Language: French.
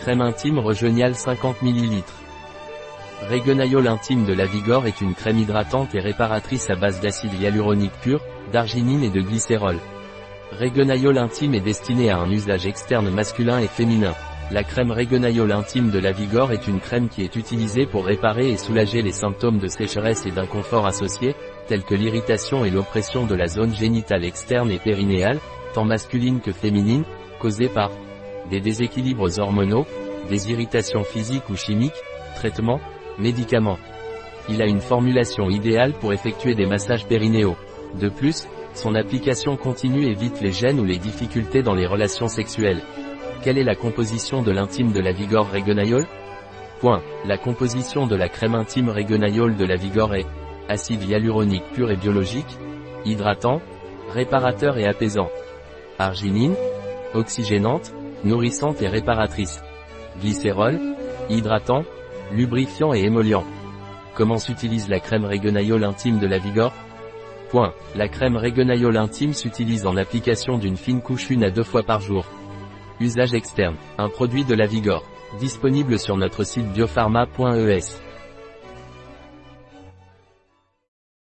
Crème intime Rejeunial 50 ml. Régoniol intime de la Vigor est une crème hydratante et réparatrice à base d'acide hyaluronique pur, d'arginine et de glycérol. Régoniol intime est destiné à un usage externe masculin et féminin. La crème Régoniol intime de la Vigor est une crème qui est utilisée pour réparer et soulager les symptômes de sécheresse et d'inconfort associés, tels que l'irritation et l'oppression de la zone génitale externe et périnéale, tant masculine que féminine, causée par des déséquilibres hormonaux, des irritations physiques ou chimiques, traitements, médicaments. Il a une formulation idéale pour effectuer des massages périnéaux. De plus, son application continue évite les gènes ou les difficultés dans les relations sexuelles. Quelle est la composition de l'intime de la Vigor Regonaiol? Point. La composition de la crème intime Regonaiol de la Vigor est acide hyaluronique pur et biologique, hydratant, réparateur et apaisant, arginine, oxygénante, nourrissante et réparatrice, glycérol, hydratant, lubrifiant et émollient. Comment s'utilise la crème Regonaiol intime de la Vigor? Point. La crème Regonaiol intime s'utilise en application d'une fine couche une à deux fois par jour. Usage externe. Un produit de la Vigor. Disponible sur notre site biopharma.es.